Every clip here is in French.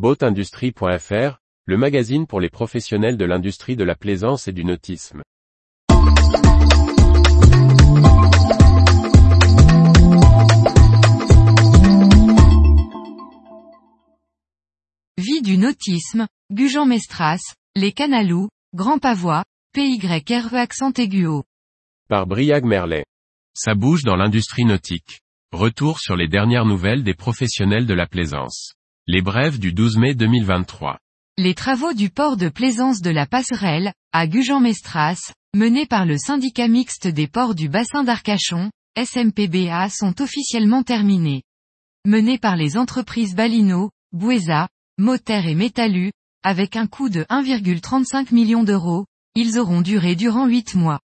Boatindustrie.fr, le magazine pour les professionnels de l'industrie de la plaisance et du nautisme. Vie du nautisme, Gujan-Mestras, les Canalous, Grand Pavois, PYRE accent aigu. Par Briag Merlet. Ça bouge dans l'industrie nautique. Retour sur les dernières nouvelles des professionnels de la plaisance. Les brèves du 12 mai 2023. Les travaux du port de plaisance de la Passerelle, à Gujan-Mestras, menés par le syndicat mixte des ports du bassin d'Arcachon, SMPBA sont officiellement terminés. Menés par les entreprises Balino, Buesa, Moter et Metalu, avec un coût de 1,35 million d'euros, ils auront duré durant 8 mois.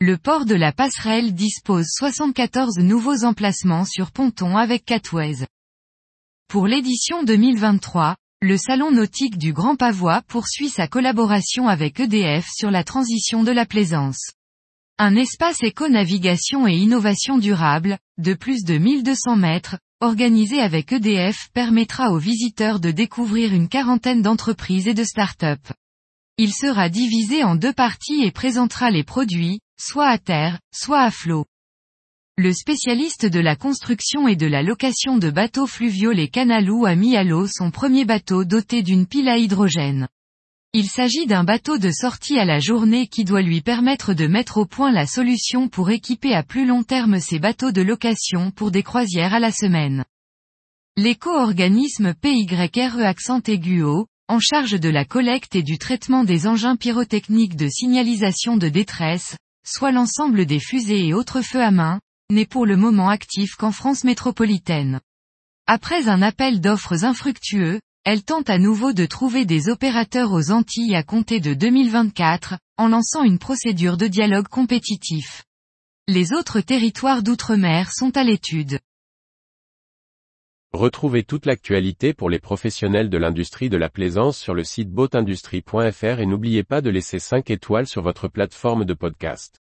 Le port de la passerelle dispose 74 nouveaux emplacements sur ponton avec catways. Pour l'édition 2023, le Salon nautique du Grand Pavois poursuit sa collaboration avec EDF sur la transition de la plaisance. Un espace éco-navigation et innovation durable, de plus de 1200 mètres, organisé avec EDF permettra aux visiteurs de découvrir une quarantaine d'entreprises et de start-up. Il sera divisé en deux parties et présentera les produits, soit à terre, soit à flot. Le spécialiste de la construction et de la location de bateaux fluviaux les Canalou a mis à l'eau son premier bateau doté d'une pile à hydrogène. Il s'agit d'un bateau de sortie à la journée qui doit lui permettre de mettre au point la solution pour équiper à plus long terme ses bateaux de location pour des croisières à la semaine. L'éco-organisme PYRE accent aigu O, en charge de la collecte et du traitement des engins pyrotechniques de signalisation de détresse, soit l'ensemble des fusées et autres feux à main, n'est pour le moment actif qu'en France métropolitaine. Après un appel d'offres infructueux, elle tente à nouveau de trouver des opérateurs aux Antilles à compter de 2024, en lançant une procédure de dialogue compétitif. Les autres territoires d'outre-mer sont à l'étude. Retrouvez toute l'actualité pour les professionnels de l'industrie de la plaisance sur le site boatindustrie.fr et n'oubliez pas de laisser 5 étoiles sur votre plateforme de podcast.